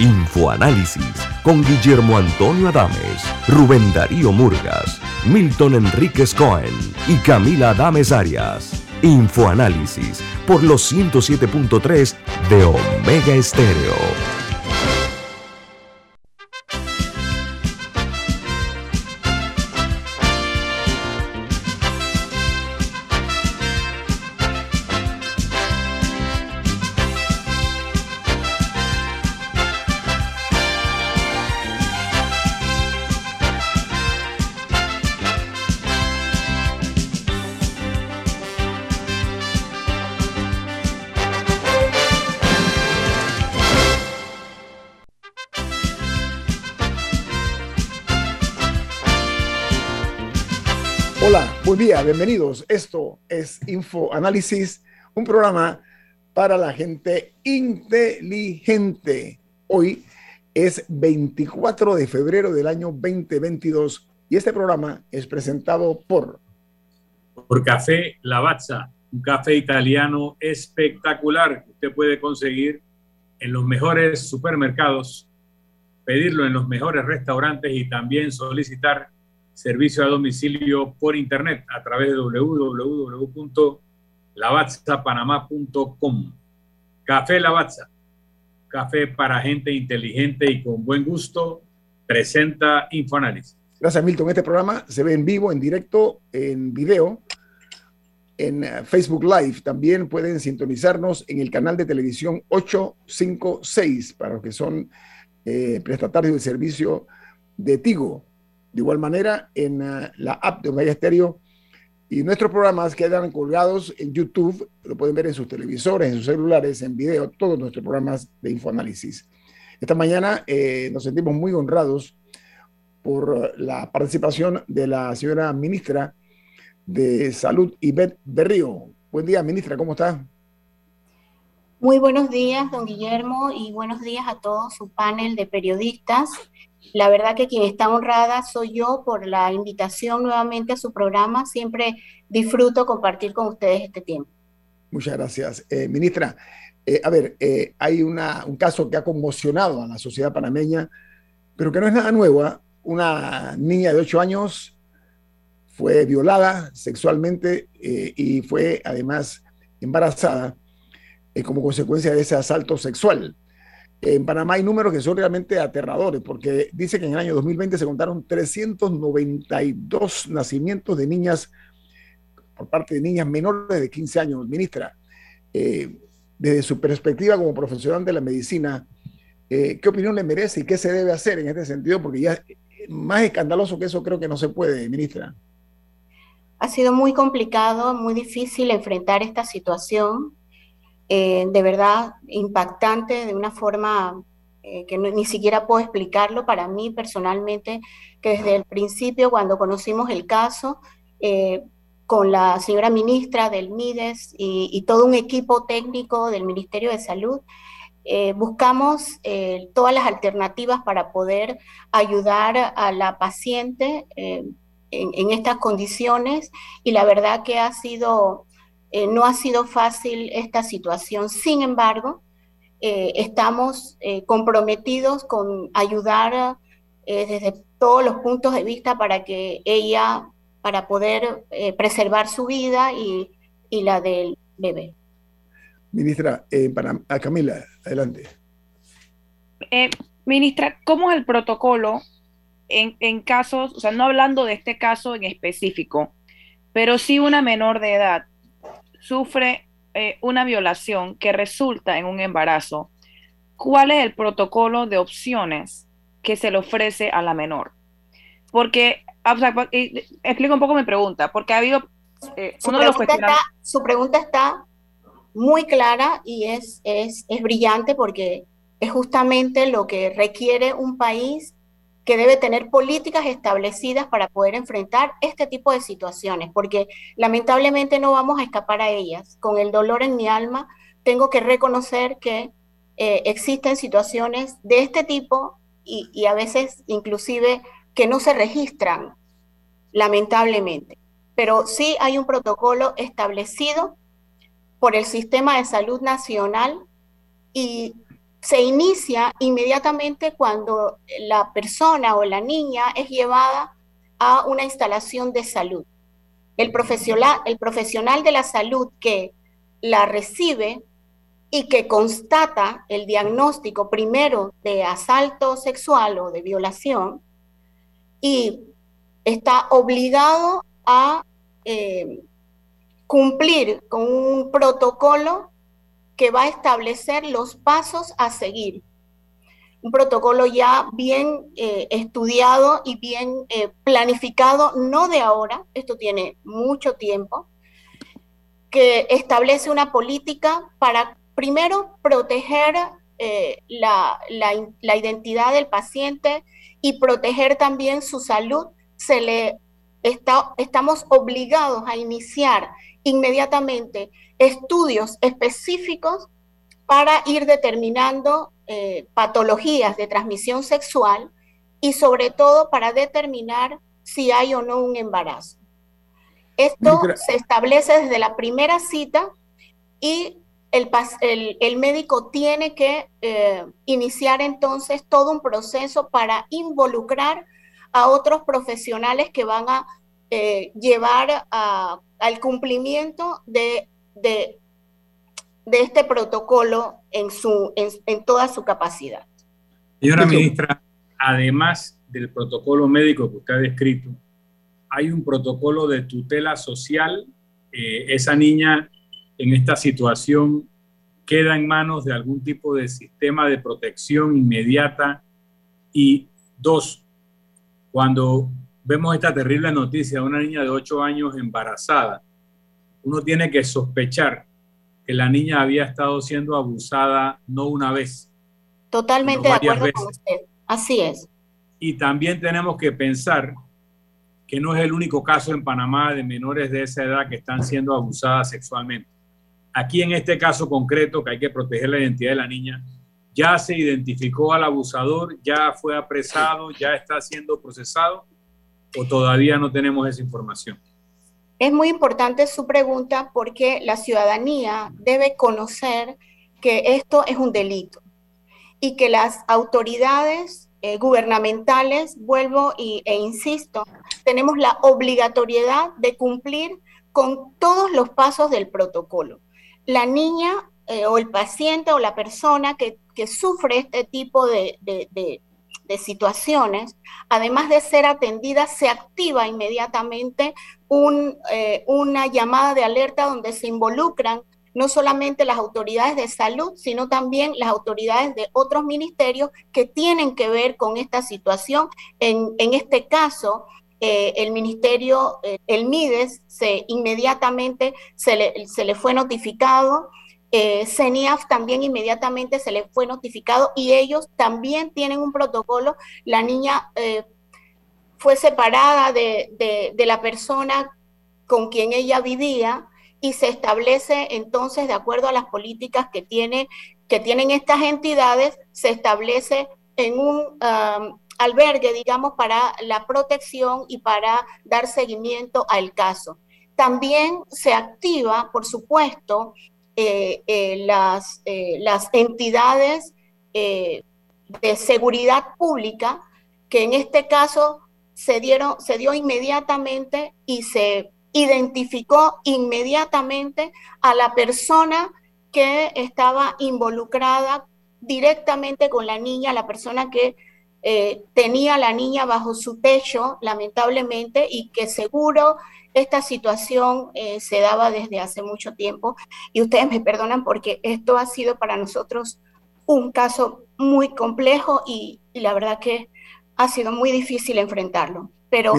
Infoanálisis con Guillermo Antonio Adames, Rubén Darío Murgas, Milton Enríquez Cohen y Camila Adames Arias. Infoanálisis por los 107.3 de Omega Estéreo. Bienvenidos. Esto es Info Análisis, un programa para la gente inteligente. Hoy es 24 de febrero del año 2022 y este programa es presentado por... Por Café Lavazza, un café italiano espectacular que usted puede conseguir en los mejores supermercados, pedirlo en los mejores restaurantes y también solicitar servicio a domicilio por internet a través de www.lavazzapanamá.com. Café Lavazza, café para gente inteligente y con buen gusto, presenta Infoanálisis. Gracias, Milton. Este programa se ve en vivo, en directo, en video, en eh, Facebook Live. También pueden sintonizarnos en el canal de televisión 856 para los que son eh, prestatarios del servicio de Tigo. De igual manera, en ah, la app de Omega Stereo y nuestros programas quedan colgados en YouTube, lo pueden ver en sus televisores, en sus celulares, en video, todos nuestros programas de infoanálisis. Esta mañana eh, nos sentimos muy honrados por la participación de la señora ministra de Salud, Ivette Berrío. Buen día, ministra, ¿cómo está? Muy buenos días, don Guillermo, y buenos días a todo su panel de periodistas. La verdad que quien está honrada soy yo por la invitación nuevamente a su programa. Siempre disfruto compartir con ustedes este tiempo. Muchas gracias. Eh, ministra, eh, a ver, eh, hay una, un caso que ha conmocionado a la sociedad panameña, pero que no es nada nuevo. ¿ah? Una niña de 8 años fue violada sexualmente y fue además embarazada como consecuencia de ese asalto sexual. En Panamá hay números que son realmente aterradores, porque dice que en el año 2020 se contaron 392 nacimientos de niñas por parte de niñas menores de 15 años. Ministra, eh, desde su perspectiva como profesional de la medicina, eh, ¿qué opinión le merece y qué se debe hacer en este sentido? Porque ya más escandaloso que eso creo que no se puede, ministra. Ha sido muy complicado, muy difícil enfrentar esta situación eh, de verdad impactante de una forma eh, que ni siquiera puedo explicarlo para mí personalmente, que desde el principio, cuando conocimos el caso, eh, con la señora ministra del MIDES y, todo un equipo técnico del Ministerio de Salud, buscamos todas las alternativas para poder ayudar a la paciente en, en, estas condiciones y la verdad que ha sido eh, no ha sido fácil esta situación, sin embargo, eh, estamos eh, comprometidos con ayudar desde todos los puntos de vista para que ella, para poder preservar su vida y, la del bebé. Ministra, para a Camila, adelante. ministra, ¿cómo es el protocolo en, en casos, o sea, no hablando de este caso en específico, pero sí una menor de edad sufre eh, una violación que resulta en un embarazo, ¿cuál es el protocolo de opciones que se le ofrece a la menor? Porque, ah, explico un poco mi pregunta, porque ha habido eh, su, pregunta está, su pregunta está muy clara y es, es, es brillante porque es justamente lo que requiere un país que debe tener políticas establecidas para poder enfrentar este tipo de situaciones, porque lamentablemente no vamos a escapar a ellas. Con el dolor en mi alma, tengo que reconocer que eh, existen situaciones de este tipo y, y a veces inclusive que no se registran, lamentablemente. Pero sí hay un protocolo establecido por el Sistema de Salud Nacional y se inicia inmediatamente cuando la persona o la niña es llevada a una instalación de salud. El profesional, el profesional de la salud que la recibe y que constata el diagnóstico primero de asalto sexual o de violación y está obligado a eh, cumplir con un protocolo que va a establecer los pasos a seguir. Un protocolo ya bien eh, estudiado y bien eh, planificado, no de ahora, esto tiene mucho tiempo, que establece una política para primero proteger eh, la, la, identidad del paciente y proteger también su salud. Se le está, estamos obligados a iniciar inmediatamente estudios específicos para ir determinando eh, patologías de transmisión sexual y sobre todo para determinar si hay o no un embarazo. Esto se establece desde la primera cita y el, el, médico tiene que eh, iniciar entonces todo un proceso para involucrar a otros profesionales que van a eh, llevar al cumplimiento de de, este protocolo en, su, en, toda su capacidad. Señora ministra, además del protocolo médico que usted ha descrito, hay un protocolo de tutela social. Eh, esa niña en esta situación queda en manos de algún tipo de sistema de protección inmediata. Y dos, cuando vemos esta terrible noticia de una niña de 8 años embarazada, uno tiene que sospechar que la niña había estado siendo abusada no una vez. Totalmente de acuerdo con usted. Así es. Y también tenemos que pensar que no es el único caso en Panamá de menores de esa edad que están siendo abusadas sexualmente. Aquí en este caso concreto, que hay que proteger la identidad de la niña, ya se identificó al abusador, ya fue apresado, ya está siendo procesado o todavía no tenemos esa información. Es muy importante su pregunta porque la ciudadanía debe conocer que esto es un delito y que las autoridades eh, gubernamentales, vuelvo y, e insisto, tenemos la obligatoriedad de cumplir con todos los pasos del protocolo. La niña eh, o el paciente o la persona que, sufre este tipo de, de situaciones, además de ser atendida, se activa inmediatamente eh, una llamada de alerta donde se involucran no solamente las autoridades de salud, sino también las autoridades de otros ministerios que tienen que ver con esta situación. En, este caso, eh, el ministerio, eh, el MIDES, se, inmediatamente se le fue notificado eh, CENIAF también inmediatamente se le fue notificado y ellos también tienen un protocolo. La niña eh, fue separada de, la persona con quien ella vivía y se establece entonces, de acuerdo a las políticas que, tiene, que tienen estas entidades, se establece en un albergue, digamos, para la protección y para dar seguimiento al caso. También se activa, por supuesto, las, eh, las entidades de seguridad pública, que en este caso se, dieron, se dio inmediatamente y se identificó inmediatamente a la persona que estaba involucrada directamente con la niña, la persona que tenía la niña bajo su techo, lamentablemente, y que seguro esta situación eh, se daba desde hace mucho tiempo y ustedes me perdonan porque esto ha sido para nosotros un caso muy complejo y, la verdad que ha sido muy difícil enfrentarlo. Pero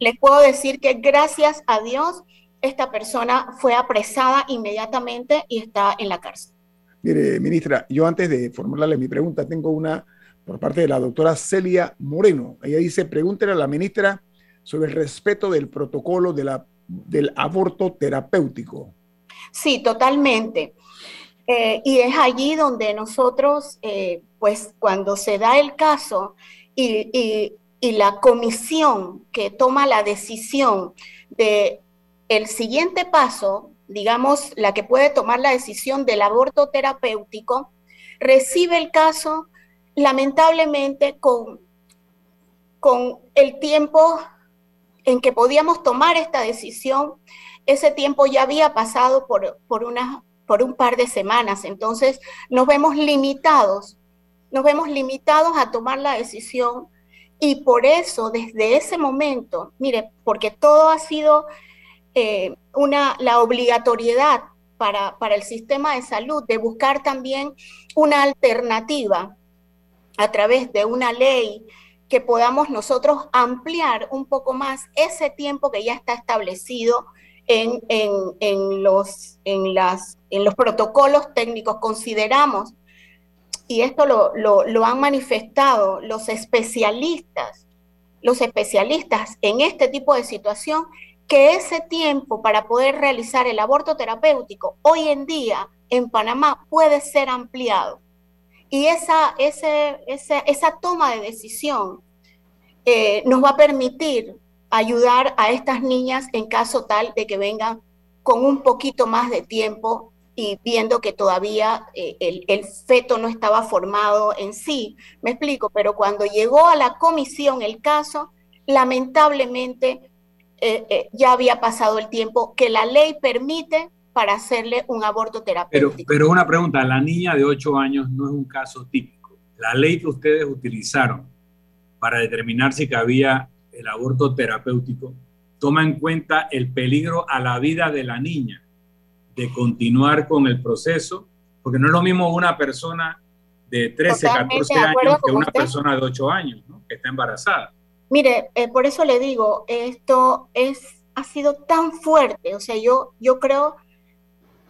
les puedo decir que gracias a Dios esta persona fue apresada inmediatamente y está en la cárcel. Mire, ministra, yo antes de formularle mi pregunta tengo una por parte de la doctora Celia Moreno. Ella dice, pregúntele a la ministra sobre el respeto del protocolo de la, del aborto terapéutico. Sí, totalmente. Eh, y es allí donde nosotros, eh, pues cuando se da el caso y, la comisión que toma la decisión de el siguiente paso, digamos, la que puede tomar la decisión del aborto terapéutico, recibe el caso lamentablemente con, con el tiempo en que podíamos tomar esta decisión, ese tiempo ya había pasado por, por, una, por un par de semanas, entonces nos vemos limitados, nos vemos limitados a tomar la decisión y por eso desde ese momento, mire, porque todo ha sido eh, una, la obligatoriedad para, para el sistema de salud de buscar también una alternativa a través de una ley que podamos nosotros ampliar un poco más ese tiempo que ya está establecido en, los, en, las, en los protocolos técnicos. Consideramos, y esto lo, lo han manifestado los especialistas, los especialistas en este tipo de situación, que ese tiempo para poder realizar el aborto terapéutico hoy en día en Panamá puede ser ampliado. Y esa, ese, esa toma de decisión eh, nos va a permitir ayudar a estas niñas en caso tal de que vengan con un poquito más de tiempo y viendo que todavía eh, el, feto no estaba formado en sí. Me explico, pero cuando llegó a la comisión el caso, lamentablemente eh, ya había pasado el tiempo que la ley permite para hacerle un aborto terapéutico. Pero, pero una pregunta, la niña de 8 años no es un caso típico. La ley que ustedes utilizaron para determinar si cabía el aborto terapéutico toma en cuenta el peligro a la vida de la niña de continuar con el proceso, porque no es lo mismo una persona de 13, 14 años que una persona de 8 años ¿no? que está embarazada. Mire, eh, por eso le digo, esto es, ha sido tan fuerte, o sea, yo, yo creo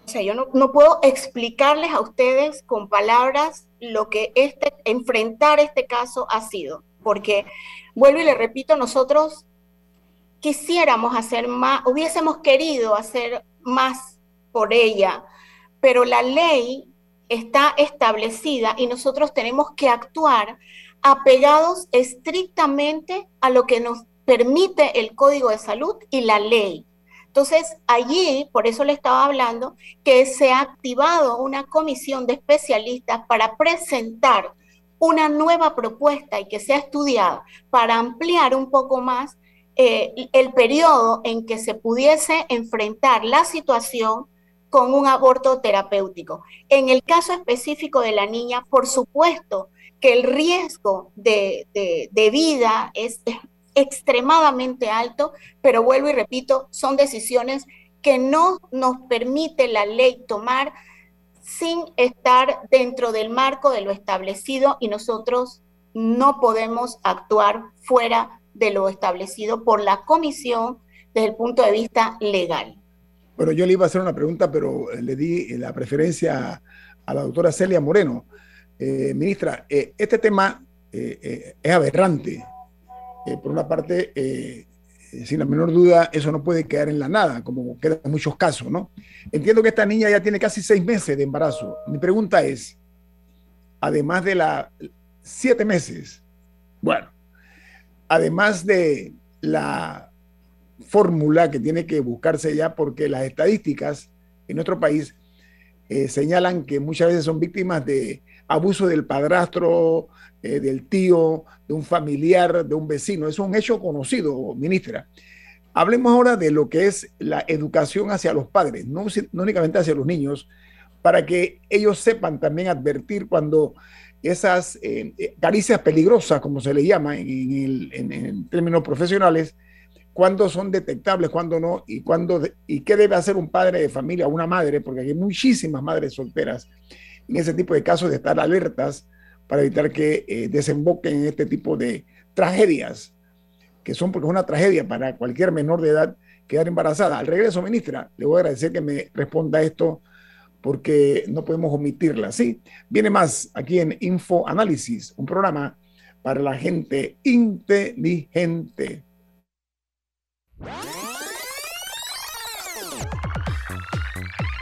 o sea, yo no, puedo explicarles a ustedes con palabras lo que este, enfrentar este caso ha sido, porque vuelvo y le repito, nosotros quisiéramos hacer más, hubiésemos querido hacer más por ella, pero la ley está establecida y nosotros tenemos que actuar apegados estrictamente a lo que nos permite el Código de Salud y la ley. Entonces, allí, por eso le estaba hablando, que se ha activado una comisión de especialistas para presentar una nueva propuesta y que sea estudiada para ampliar un poco más eh, el periodo en que se pudiese enfrentar la situación con un aborto terapéutico. En el caso específico de la niña, por supuesto que el riesgo de vida es, extremadamente alto, pero vuelvo y repito, son decisiones que no nos permite la ley tomar sin estar dentro del marco de lo establecido y nosotros no podemos actuar fuera de lo establecido por la comisión desde el punto de vista legal. Bueno, yo le iba a hacer una pregunta, pero le di la preferencia a la doctora Celia Moreno. Eh, ministra, eh, este tema eh, es aberrante. Eh, por una parte, eh, sin la menor duda, eso no puede quedar en la nada, como queda en muchos casos, ¿no? Entiendo que esta niña ya tiene casi seis meses de embarazo. Mi pregunta es, además de la siete meses, bueno, además de la fórmula que tiene que buscarse ya, porque las estadísticas en nuestro país eh, señalan que muchas veces son víctimas de abuso del padrastro, eh, del tío, de un familiar, de un vecino. Es un hecho conocido, ministra. Hablemos ahora de lo que es la educación hacia los padres, no, únicamente hacia los niños, para que ellos sepan también advertir cuando esas eh, eh, caricias peligrosas, como se le llama en, términos profesionales, cuándo son detectables, cuándo no, y, cuándo, y qué debe hacer un padre de familia una madre, porque hay muchísimas madres solteras en ese tipo de casos de estar alertas para evitar que eh, desemboquen en este tipo de tragedias, que son porque es una tragedia para cualquier menor de edad quedar embarazada. Al regreso, ministra, le voy a agradecer que me responda esto porque no podemos omitirla. Sí, viene más aquí en Info Análisis, un programa para la gente inteligente.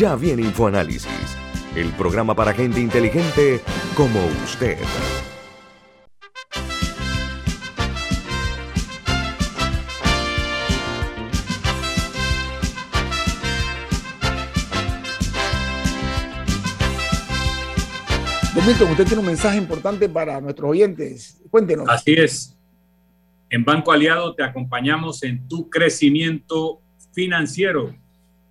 Ya viene InfoAnálisis, el programa para gente inteligente como usted. Don Milton, usted tiene un mensaje importante para nuestros oyentes. Cuéntenos. Así es. En Banco Aliado te acompañamos en tu crecimiento financiero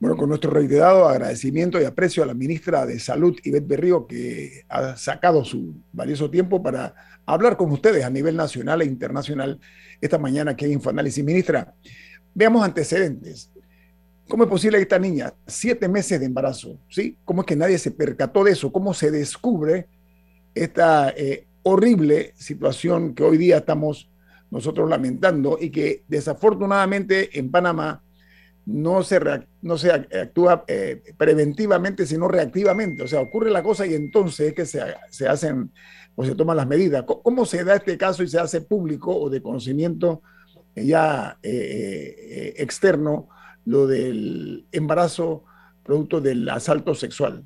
Bueno, con nuestro reiterado agradecimiento y aprecio a la ministra de Salud, Ivette Berrío, que ha sacado su valioso tiempo para hablar con ustedes a nivel nacional e internacional esta mañana aquí en Infoanálisis. Ministra, veamos antecedentes. ¿Cómo es posible que esta niña, siete meses de embarazo, ¿sí? ¿Cómo es que nadie se percató de eso? ¿Cómo se descubre esta eh, horrible situación que hoy día estamos nosotros lamentando y que desafortunadamente en Panamá no se, no se actúa eh, preventivamente, sino reactivamente. O sea, ocurre la cosa y entonces es que se, se hacen o se toman las medidas. ¿Cómo, se da este caso y se hace público o de conocimiento ya eh, eh, externo lo del embarazo producto del asalto sexual?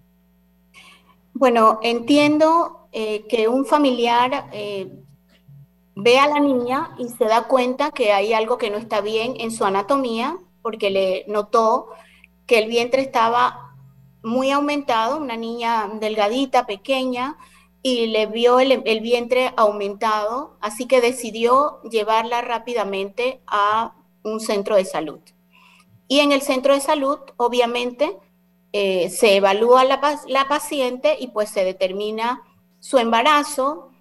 Bueno, entiendo que un familiar ve a la niña y se da cuenta que hay algo que no está bien en su anatomía porque le notó que el vientre estaba muy aumentado, una niña delgadita, pequeña, y le vio el, vientre aumentado, así que decidió llevarla rápidamente a un centro de salud. Y en el centro de salud, obviamente, eh, se evalúa la, la paciente y pues se determina su embarazo,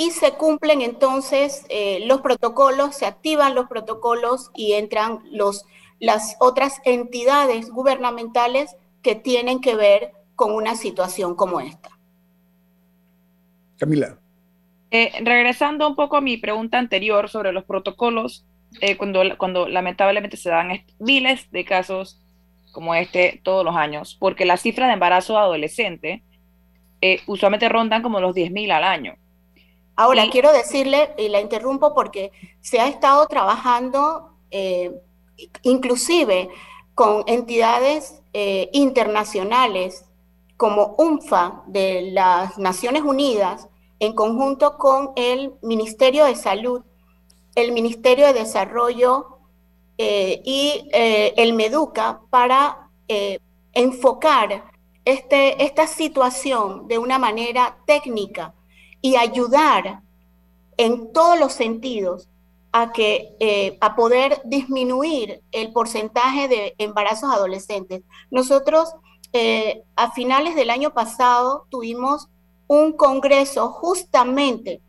y se cumplen entonces eh, los protocolos, se activan los protocolos y entran los, las otras entidades gubernamentales que tienen que ver con una situación como esta. Camila. Eh, regresando un poco a mi pregunta anterior sobre los protocolos, eh, cuando, cuando lamentablemente se dan miles de casos como este todos los años, porque la cifra de embarazo adolescente usualmente rondan como los 10.000 al año. Ahora, quiero decirle, y la interrumpo porque se ha estado trabajando eh, inclusive con entidades eh, internacionales como UNFA de las Naciones Unidas, en conjunto con el Ministerio de Salud, el Ministerio de Desarrollo eh, y el MEDUCA para enfocar este, esta situación de una manera técnica y ayudar en todos los sentidos a, que, eh, a poder disminuir el porcentaje de embarazos adolescentes. Nosotros eh, a finales del año pasado tuvimos un congreso justamente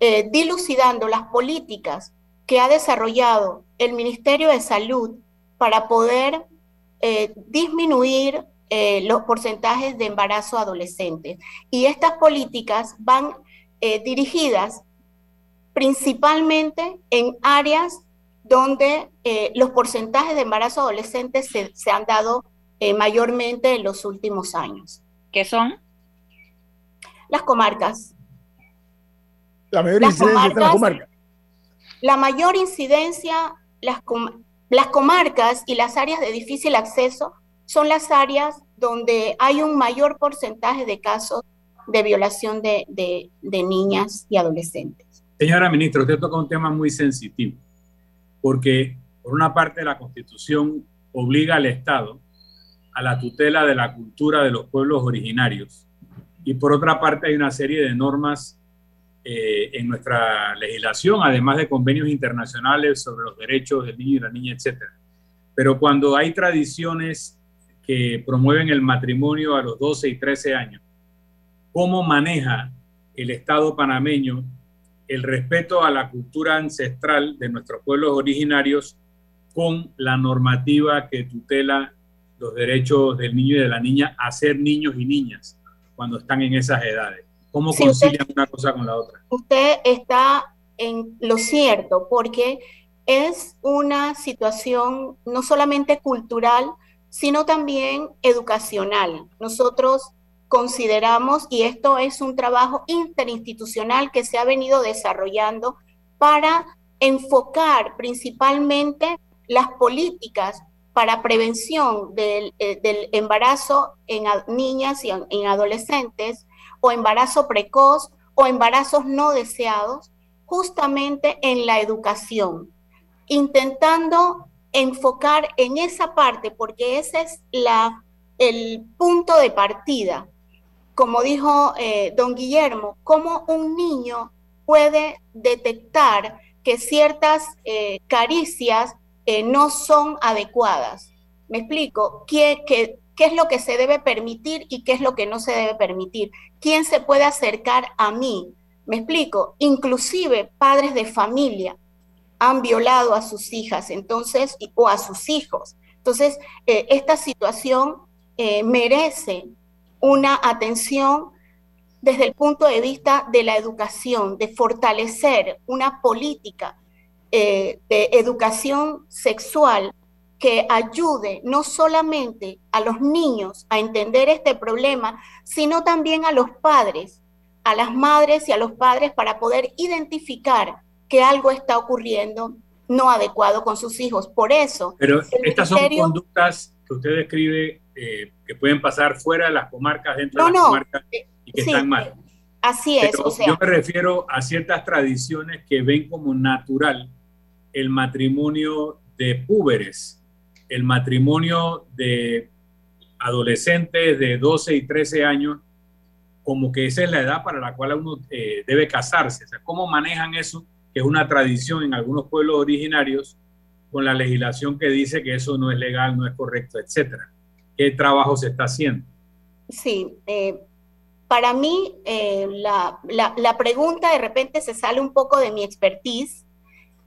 eh, dilucidando las políticas que ha desarrollado el Ministerio de Salud para poder disminuir eh, los porcentajes de embarazo adolescentes. Y estas políticas van eh, dirigidas principalmente en áreas donde eh, los porcentajes de embarazo adolescentes se, se han dado mayormente en los últimos años. ¿Qué son? Las comarcas. La mayor incidencia está en las comarcas. La mayor incidencia, las, las comarcas y las áreas de difícil acceso son las áreas donde hay un mayor porcentaje de casos de violación de, de, niñas y adolescentes. Señora ministra, usted toca un tema muy sensitivo, porque por una parte la Constitución obliga al Estado a la tutela de la cultura de los pueblos originarios y por otra parte hay una serie de normas eh, en nuestra legislación, además de convenios internacionales sobre los derechos del niño y la niña, etc. Pero cuando hay tradiciones que promueven el matrimonio a los 12 y 13 años. ¿Cómo maneja el Estado panameño el respeto a la cultura ancestral de nuestros pueblos originarios con la normativa que tutela los derechos del niño y de la niña a ser niños y niñas cuando están en esas edades? ¿Cómo concilian una cosa con la otra? Usted está en lo cierto, porque es una situación no solamente cultural, sino también educacional. Nosotros consideramos, y esto es un trabajo interinstitucional que se ha venido desarrollando para enfocar principalmente las políticas para prevención del, eh, embarazo en niñas y en adolescentes, o embarazo precoz, o embarazos no deseados, justamente en la educación, intentando enfocar en esa parte, porque ese es la, el punto de partida. Como dijo eh, don Guillermo, cómo un niño puede detectar que ciertas eh, caricias eh, no son adecuadas. Me explico, ¿Qué, qué, qué es lo que se debe permitir y qué es lo que no se debe permitir. ¿Quién se puede acercar a mí? Me explico, inclusive padres de familia han violado a sus hijas, entonces, o a sus hijos. Entonces, eh, esta situación eh, merece una atención desde el punto de vista de la educación, de fortalecer una política eh, de educación sexual que ayude no solamente a los niños a entender este problema, sino también a los padres, a las madres y a los padres para poder identificar que algo está ocurriendo no adecuado con sus hijos. Por eso. Pero estas son conductas que usted describe eh, que pueden pasar fuera de las comarcas, dentro de las comarcas eh, y que están mal. Así es. yo me refiero a ciertas tradiciones que ven como natural el matrimonio de púberes, el matrimonio de adolescentes de 12 y 13 años, como que esa es la edad para la cual uno eh, debe casarse. O sea, ¿cómo manejan eso? Que es una tradición en algunos pueblos originarios, con la legislación que dice que eso no es legal, no es correcto, etcétera. ¿Qué trabajo se está haciendo? Sí, eh, para mí eh, la, la, pregunta de repente se sale un poco de mi expertise.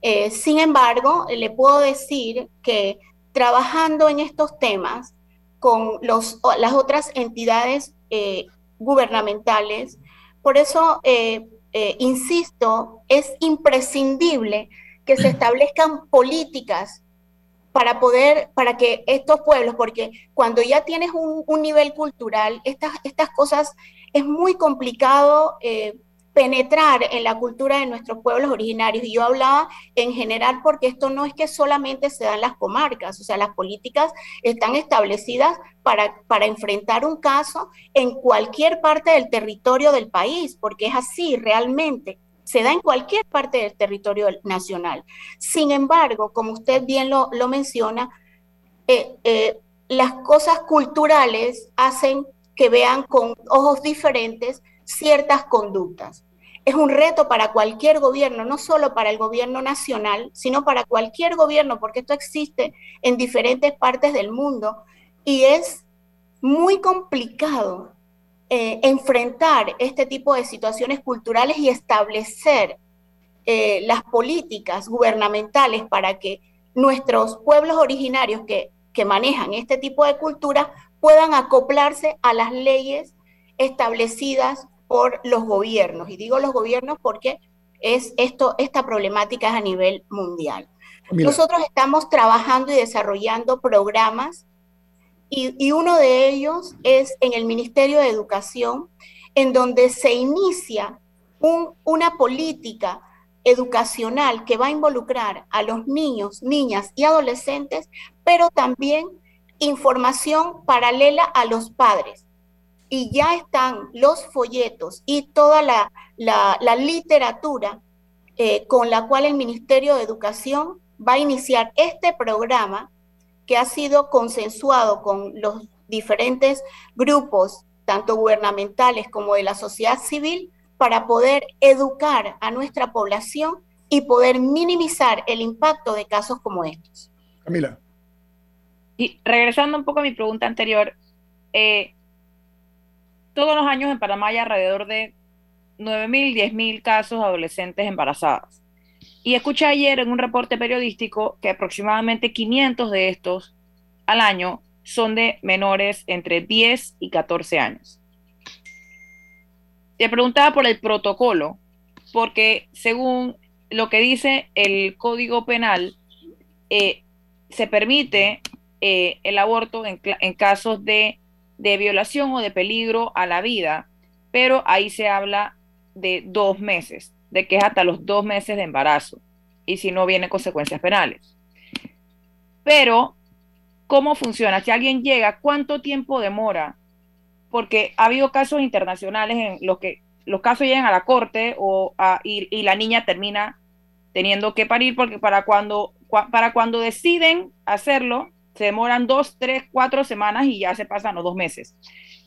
Eh, sin embargo, le puedo decir que trabajando en estos temas con los, las otras entidades gubernamentales, por eso eh, insisto, es imprescindible que se establezcan políticas para poder, para que estos pueblos, porque cuando ya tienes un, nivel cultural, estas, estas cosas es muy complicado eh, penetrar en la cultura de nuestros pueblos originarios. Y yo hablaba en general porque esto no es que solamente se dan las comarcas, o sea, las políticas están establecidas para, para enfrentar un caso en cualquier parte del territorio del país, porque es así realmente. Se da en cualquier parte del territorio nacional. Sin embargo, como usted bien lo, menciona, eh, eh, las cosas culturales hacen que vean con ojos diferentes ciertas conductas. Es un reto para cualquier gobierno, no solo para el gobierno nacional, sino para cualquier gobierno, porque esto existe en diferentes partes del mundo y es muy complicado eh, enfrentar este tipo de situaciones culturales y establecer eh, las políticas gubernamentales para que nuestros pueblos originarios que, que manejan este tipo de cultura puedan acoplarse a las leyes establecidas por los gobiernos. Y digo los gobiernos porque es esto, esta problemática es a nivel mundial. Nosotros estamos trabajando y desarrollando programas y, y, uno de ellos es en el Ministerio de Educación, en donde se inicia un, una política educacional que va a involucrar a los niños, niñas y adolescentes, pero también información paralela a los padres. Y ya están los folletos y toda la, la, literatura eh, con la cual el Ministerio de Educación va a iniciar este programa que ha sido consensuado con los diferentes grupos, tanto gubernamentales como de la sociedad civil, para poder educar a nuestra población y poder minimizar el impacto de casos como estos. Camila. Y regresando un poco a mi pregunta anterior, eh, todos los años en Panamá hay alrededor de 9.000, 10.000 casos de adolescentes embarazadas. Y escuché ayer en un reporte periodístico que aproximadamente 500 de estos al año son de menores entre 10 y 14 años. Te preguntaba por el protocolo, porque según lo que dice el Código Penal, eh, se permite eh, el aborto en, casos de, de, violación o de peligro a la vida, pero ahí se habla de dos meses, de que es hasta los dos meses de embarazo, y si no vienen consecuencias penales. Pero, ¿cómo funciona? Si alguien llega, ¿cuánto tiempo demora? Porque ha habido casos internacionales en los que los casos llegan a la corte o y, y la niña termina teniendo que parir porque para cuando, para cuando deciden hacerlo, se demoran dos, tres, cuatro semanas y ya se pasan los dos meses.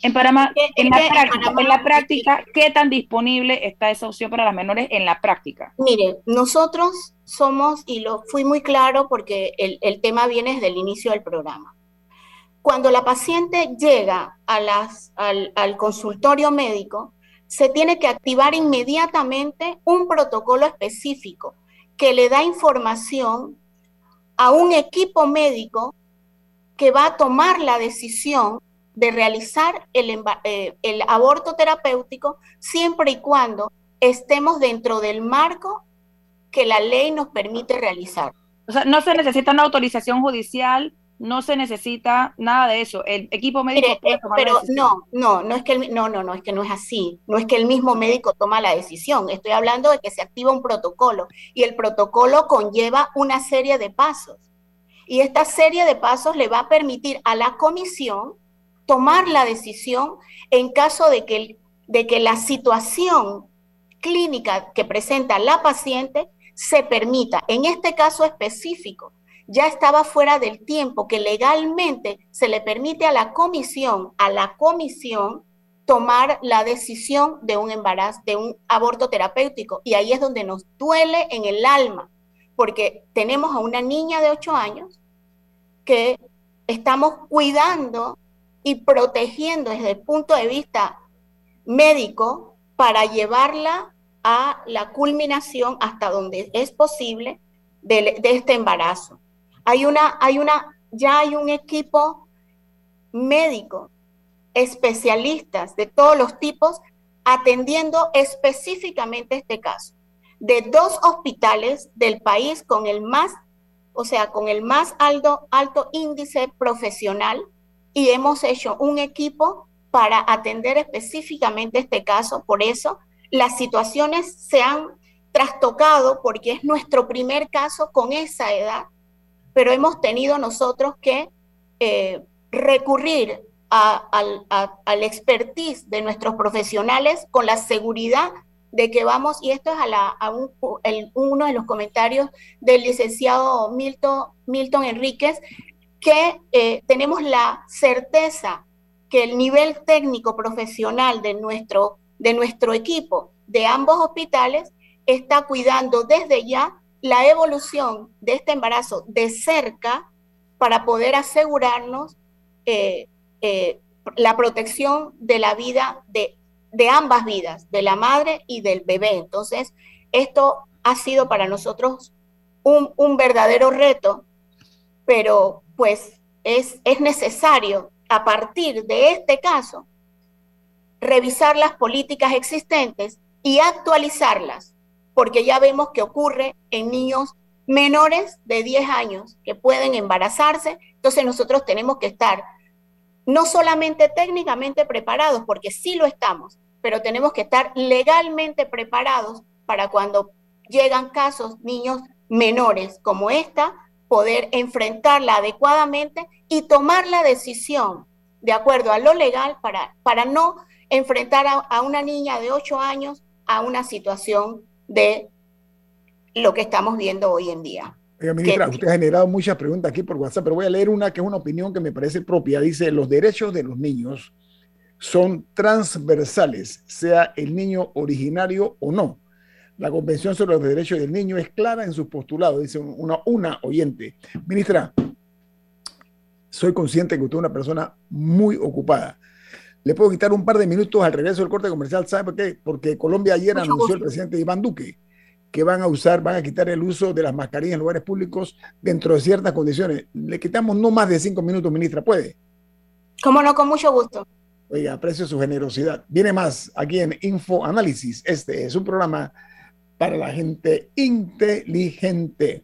En Panamá, en la, práctica, en la práctica, ¿qué tan disponible está esa opción para las menores en la práctica? Mire, nosotros somos, y lo fui muy claro porque el, el tema viene desde el inicio del programa. Cuando la paciente llega a las, al, al consultorio médico, se tiene que activar inmediatamente un protocolo específico que le da información a un equipo médico que va a tomar la decisión de realizar el, eh, el, aborto terapéutico siempre y cuando estemos dentro del marco que la ley nos permite realizar. O sea, no se necesita una autorización judicial, no se necesita nada de eso. El equipo médico puede eh, tomar pero no, no, no es que el, no, no, no es que no es así. No es que el mismo médico toma la decisión. Estoy hablando de que se activa un protocolo y el protocolo conlleva una serie de pasos. Y esta serie de pasos le va a permitir a la comisión tomar la decisión en caso de que, de que la situación clínica que presenta la paciente se permita. En este caso específico, ya estaba fuera del tiempo que legalmente se le permite a la comisión, a la comisión, tomar la decisión de un embarazo, de un aborto terapéutico. Y ahí es donde nos duele en el alma, porque tenemos a una niña de 8 años que estamos cuidando y protegiendo desde el punto de vista médico para llevarla a la culminación hasta donde es posible de, este embarazo. Hay una, hay una, ya hay un equipo médico, especialistas de todos los tipos, atendiendo específicamente este caso de dos hospitales del país con el más, o sea, con el más alto, alto índice profesional y hemos hecho un equipo para atender específicamente este caso. Por eso las situaciones se han trastocado porque es nuestro primer caso con esa edad, pero hemos tenido nosotros que eh, recurrir al expertise de nuestros profesionales con la seguridad de que vamos, y esto es a, la, a uno de los comentarios del licenciado Milton, Milton Enríquez, que eh, tenemos la certeza que el nivel técnico profesional de nuestro, de nuestro equipo de ambos hospitales está cuidando desde ya la evolución de este embarazo de cerca para poder asegurarnos eh, eh, la protección de la vida de de ambas vidas, de la madre y del bebé. Entonces, esto ha sido para nosotros un, verdadero reto, pero pues es, es necesario a partir de este caso, revisar las políticas existentes y actualizarlas, porque ya vemos que ocurre en niños menores de 10 años que pueden embarazarse, entonces nosotros tenemos que estar no solamente técnicamente preparados, porque sí lo estamos, pero tenemos que estar legalmente preparados para cuando llegan casos, niños menores como esta, poder enfrentarla adecuadamente y tomar la decisión de acuerdo a lo legal para, para no enfrentar a, una niña de 8 años a una situación de lo que estamos viendo hoy en día. Oiga, ministra, usted ha generado muchas preguntas aquí por WhatsApp, pero voy a leer una que es una opinión que me parece propia. Dice, los derechos de los niños son transversales, sea el niño originario o no. La Convención sobre los Derechos del Niño es clara en sus postulados, dice una, una oyente. Ministra, soy consciente que usted es una persona muy ocupada. Le puedo quitar un par de minutos al regreso del corte comercial, ¿sabe por qué? Porque Colombia ayer anunció el presidente Iván Duque que van a usar, van a quitar el uso de las mascarillas en lugares públicos dentro de ciertas condiciones. Le quitamos no más de cinco minutos, ministra, ¿puede? Cómo no, con mucho gusto. Oiga, aprecio su generosidad. Viene más aquí en Info Análisis. Este es un programa para la gente inteligente.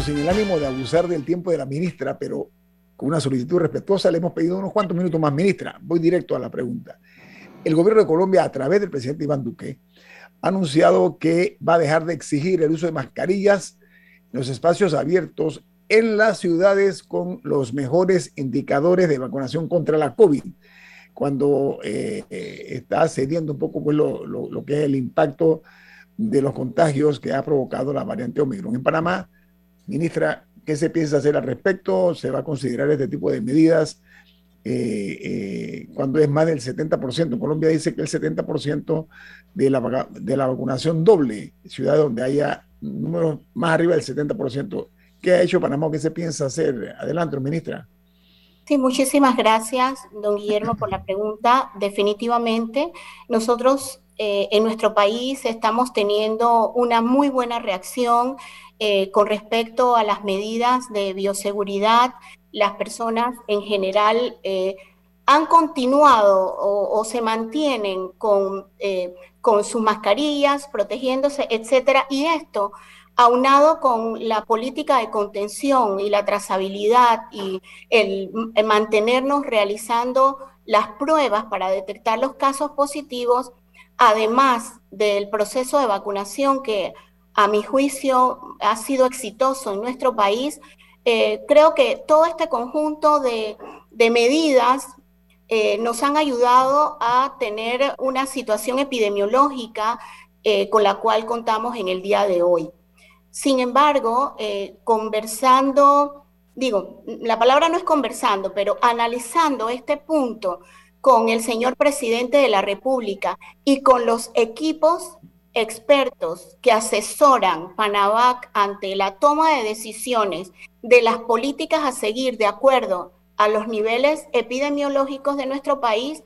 Sin el ánimo de abusar del tiempo de la ministra, pero con una solicitud respetuosa, le hemos pedido unos cuantos minutos más, ministra. Voy directo a la pregunta. El gobierno de Colombia, a través del presidente Iván Duque, ha anunciado que va a dejar de exigir el uso de mascarillas en los espacios abiertos en las ciudades con los mejores indicadores de vacunación contra la COVID, cuando eh, eh, está cediendo un poco pues, lo, lo, que es el impacto de los contagios que ha provocado la variante Omicron. En Panamá, Ministra, ¿qué se piensa hacer al respecto? ¿Se va a considerar este tipo de medidas eh, eh, cuando es más del 70%? Colombia dice que el 70% de la, de la vacunación doble, ciudades donde haya números más arriba del 70%. ¿Qué ha hecho Panamá? ¿Qué se piensa hacer? Adelante, ministra. Sí, muchísimas gracias, don Guillermo, por la pregunta. Definitivamente, nosotros eh, en nuestro país estamos teniendo una muy buena reacción eh, con respecto a las medidas de bioseguridad, las personas en general eh, han continuado o, se mantienen con, eh, con sus mascarillas, protegiéndose, etcétera, y esto aunado con la política de contención y la trazabilidad y el, mantenernos realizando las pruebas para detectar los casos positivos, además del proceso de vacunación que a mi juicio, ha sido exitoso en nuestro país. Eh, creo que todo este conjunto de, medidas eh, nos han ayudado a tener una situación epidemiológica eh, con la cual contamos en el día de hoy. Sin embargo, conversando, digo, la palabra no es conversando, pero analizando este punto con el señor presidente de la República y con los equipos expertos que asesoran Panavac ante la toma de decisiones de las políticas a seguir de acuerdo a los niveles epidemiológicos de nuestro país,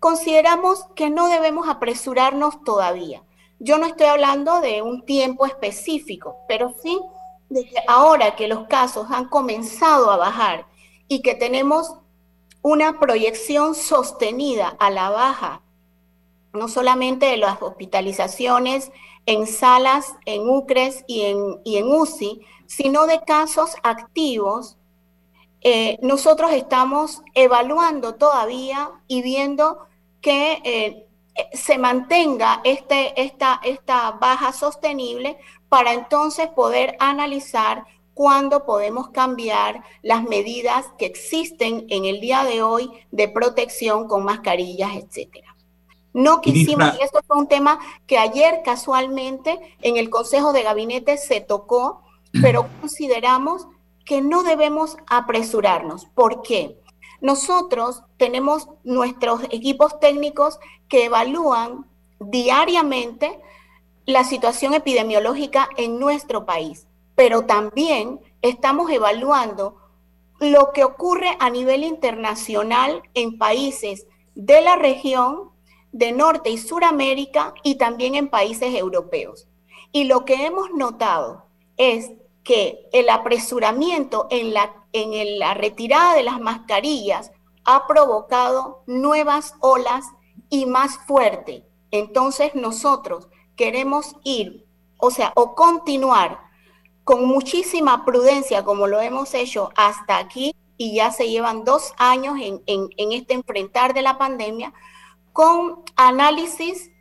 consideramos que no debemos apresurarnos todavía. Yo no estoy hablando de un tiempo específico, pero sí de que ahora que los casos han comenzado a bajar y que tenemos una proyección sostenida a la baja no solamente de las hospitalizaciones en salas, en UCRES y en, UCI, sino de casos activos, eh, nosotros estamos evaluando todavía y viendo que eh, se mantenga este, esta, esta baja sostenible para entonces poder analizar cuándo podemos cambiar las medidas que existen en el día de hoy de protección con mascarillas, etcétera. No quisimos, y esto fue un tema que ayer casualmente en el Consejo de Gabinete se tocó, pero consideramos que no debemos apresurarnos. ¿Por qué? Nosotros tenemos nuestros equipos técnicos que evalúan diariamente la situación epidemiológica en nuestro país, pero también estamos evaluando lo que ocurre a nivel internacional en países de la región de Norte y Suramérica y también en países europeos. Y lo que hemos notado es que el apresuramiento en la, en la retirada de las mascarillas ha provocado nuevas olas y más fuerte. Entonces nosotros queremos ir, o sea, o continuar con muchísima prudencia como lo hemos hecho hasta aquí y ya se llevan dos años en, en este enfrentar de la pandemia, con análisis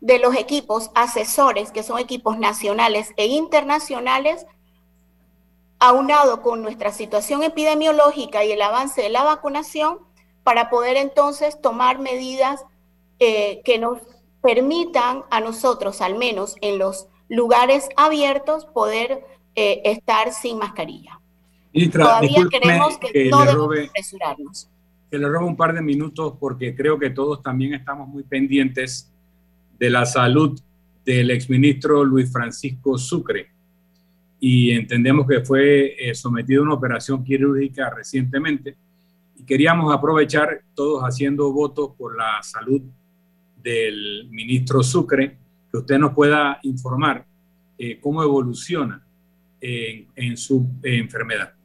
de los equipos asesores, que son equipos nacionales e internacionales, aunado con nuestra situación epidemiológica y el avance de la vacunación, para poder entonces tomar medidas eh, que nos permitan a nosotros, al menos en los lugares abiertos, poder eh, estar sin mascarilla. Todavía queremos que, no debemos apresurarnos que le robo un par de minutos porque creo que todos también estamos muy pendientes de la salud del exministro Luis Francisco Sucre y entendemos que fue eh, sometido a una operación quirúrgica recientemente y queríamos aprovechar todos haciendo votos por la salud del ministro Sucre, que usted nos pueda informar eh, cómo evoluciona en su enfermedad.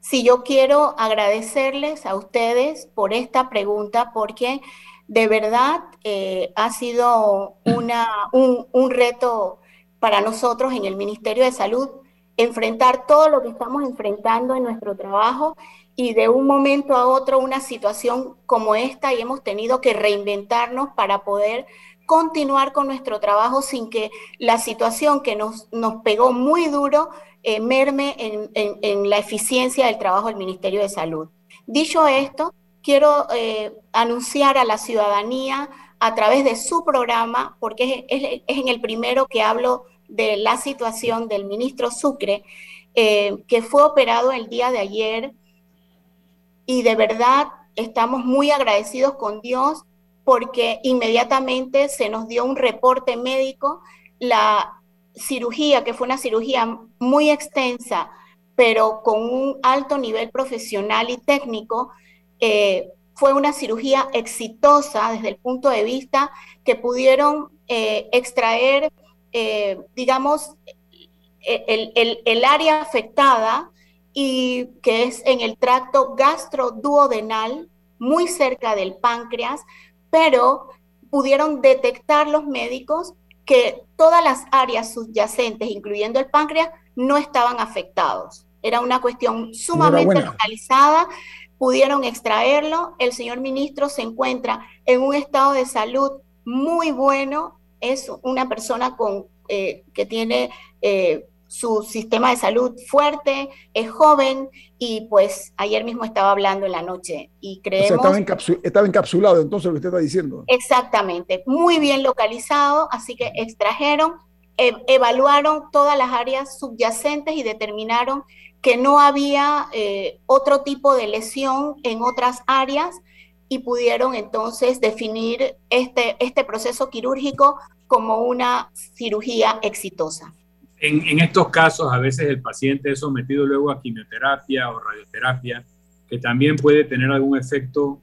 Sí, yo quiero agradecerles a ustedes por esta pregunta porque de verdad eh, ha sido una, un, reto para nosotros en el Ministerio de Salud enfrentar todo lo que estamos enfrentando en nuestro trabajo y de un momento a otro una situación como esta y hemos tenido que reinventarnos para poder continuar con nuestro trabajo sin que la situación que nos, nos pegó muy duro eh, merme en, la eficiencia del trabajo del Ministerio de Salud. Dicho esto, quiero eh, anunciar a la ciudadanía a través de su programa, porque es, en el primero que hablo de la situación del ministro Sucre, eh, que fue operado el día de ayer y de verdad estamos muy agradecidos con Dios porque inmediatamente se nos dio un reporte médico, la cirugía, que fue una cirugía muy extensa, pero con un alto nivel profesional y técnico, eh, fue una cirugía exitosa desde el punto de vista que pudieron eh, extraer, eh, digamos, el, el, área afectada y que es en el tracto gastroduodenal, muy cerca del páncreas, pero pudieron detectar los médicos que todas las áreas subyacentes, incluyendo el páncreas, no estaban afectados. Era una cuestión sumamente localizada, pudieron extraerlo, el señor ministro se encuentra en un estado de salud muy bueno, es una persona con, eh, que tiene eh, su sistema de salud fuerte, es joven y pues ayer mismo estaba hablando en la noche y creemos... estaba, estaba, encapsulado entonces lo que usted está diciendo. Exactamente, muy bien localizado, así que extrajeron, e, evaluaron todas las áreas subyacentes y determinaron que no había eh, otro tipo de lesión en otras áreas y pudieron entonces definir este, este proceso quirúrgico como una cirugía exitosa. En, estos casos, a veces el paciente es sometido luego a quimioterapia o radioterapia, que también puede tener algún efecto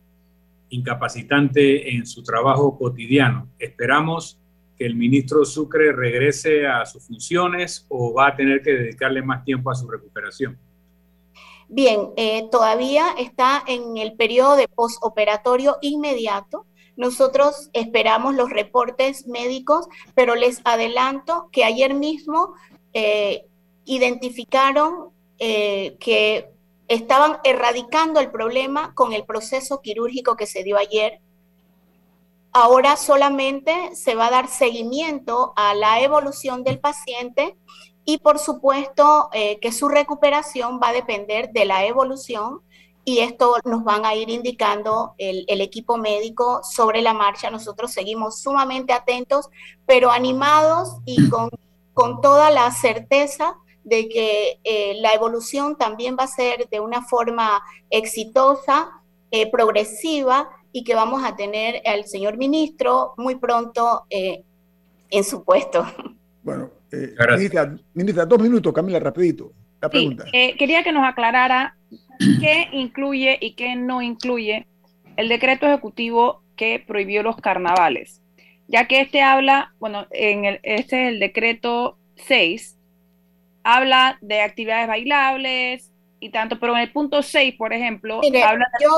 incapacitante en su trabajo cotidiano. Esperamos que el ministro Sucre regrese a sus funciones o va a tener que dedicarle más tiempo a su recuperación. Bien, eh, todavía está en el periodo de postoperatorio inmediato. Nosotros esperamos los reportes médicos, pero les adelanto que ayer mismo eh, identificaron eh, que estaban erradicando el problema con el proceso quirúrgico que se dio ayer. Ahora solamente se va a dar seguimiento a la evolución del paciente y por supuesto eh, que su recuperación va a depender de la evolución y esto nos van a ir indicando el, equipo médico sobre la marcha. Nosotros seguimos sumamente atentos, pero animados y con, con toda la certeza de que eh, la evolución también va a ser de una forma exitosa, eh, progresiva y que vamos a tener al señor ministro muy pronto en su puesto. Bueno, eh, ministra, dos minutos, Camila, rapidito. La pregunta. Eh, quería que nos aclarara qué incluye y qué no incluye el decreto ejecutivo que prohibió los carnavales, ya que este habla, bueno, en el, este es el decreto 6, habla de actividades bailables y tanto, pero en el punto 6, por ejemplo, habla, yo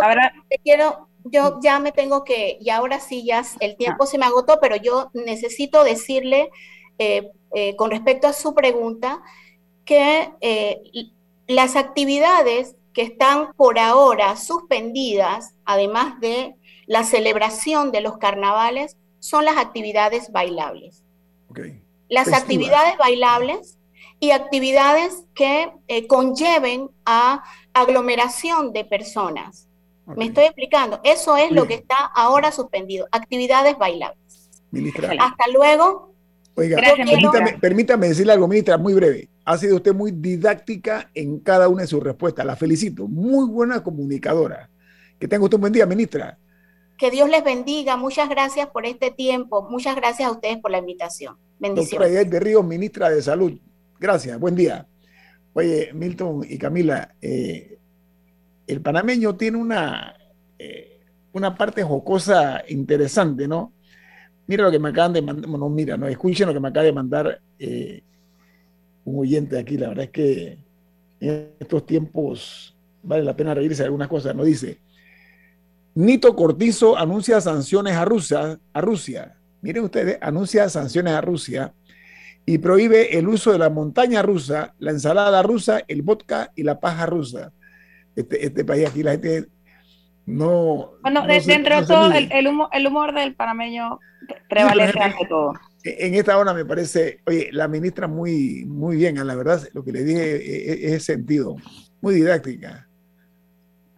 quiero, yo ya me tengo que, y ahora sí ya el tiempo ah. se me agotó, pero yo necesito decirle eh, eh, con respecto a su pregunta, que eh, las actividades que están por ahora suspendidas, además de la celebración de los carnavales, son las actividades bailables. Las actividades bailables y actividades que conlleven a aglomeración de personas. Me estoy explicando. Eso es lo que está ahora suspendido. Actividades bailables. Hasta luego. Oiga, permítame, decirle algo, ministra, muy breve. Ha sido usted muy didáctica en cada una de sus respuestas. La felicito. Muy buena comunicadora. Que tenga usted un buen día, ministra. Que Dios les bendiga. Muchas gracias por este tiempo. Muchas gracias a ustedes por la invitación. Bendiciones. Doctora de Ríos, ministra de Salud. Gracias. Buen día. Oye, Milton y Camila, eh, el panameño tiene una, eh, una parte jocosa interesante, ¿no? Mira lo que me acaban de mandar, no, mira, no, escuchen lo que me acaba de mandar eh, un oyente aquí. La verdad es que en estos tiempos vale la pena reírse de algunas cosas. No dice, Nito Cortizo anuncia sanciones a Rusia, a Rusia. Miren ustedes, anuncia sanciones a Rusia y prohíbe el uso de la montaña rusa, la ensalada rusa, el vodka y la paja rusa. Este, este país aquí la gente no. Bueno, dentro de todo, el, humor, del panameño prevalece ante todo. En esta hora me parece, oye, la ministra muy, muy bien, la verdad, lo que le dije e, e, es, sentido, muy didáctica.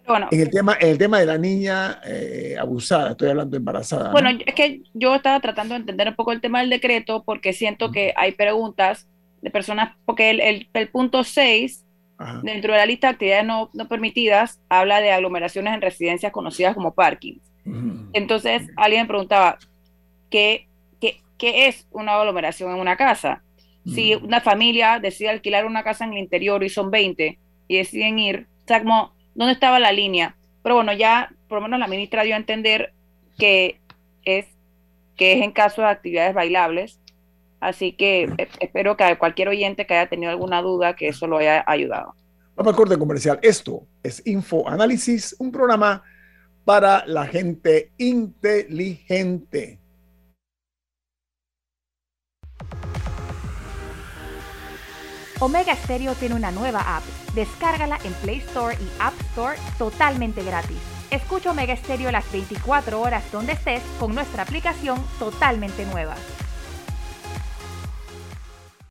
Bueno, en el tema, el tema de la niña eh, abusada, estoy hablando embarazada. Bueno, es que yo estaba tratando de entender un poco el tema del decreto porque siento que hay preguntas de personas, porque el, el, el punto 6 Dentro de la lista de actividades no, permitidas, habla de aglomeraciones en residencias conocidas como parking. Entonces, alguien me preguntaba, ¿qué, qué, qué es una aglomeración en una casa? Si una familia decide alquilar una casa en el interior y son 20 y deciden ir, o sea, como, ¿dónde estaba la línea? Pero bueno, ya por lo menos la ministra dio a entender que es, que es en caso de actividades bailables Así que eh, espero que a cualquier oyente que haya tenido alguna duda, que eso lo haya ayudado. Vamos al corte comercial. Esto es Info Análisis, un programa para la gente inteligente. Omega Stereo tiene una nueva app. Descárgala en Play Store y App Store totalmente gratis. Escucha Omega Stereo las 24 horas donde estés con nuestra aplicación totalmente nueva.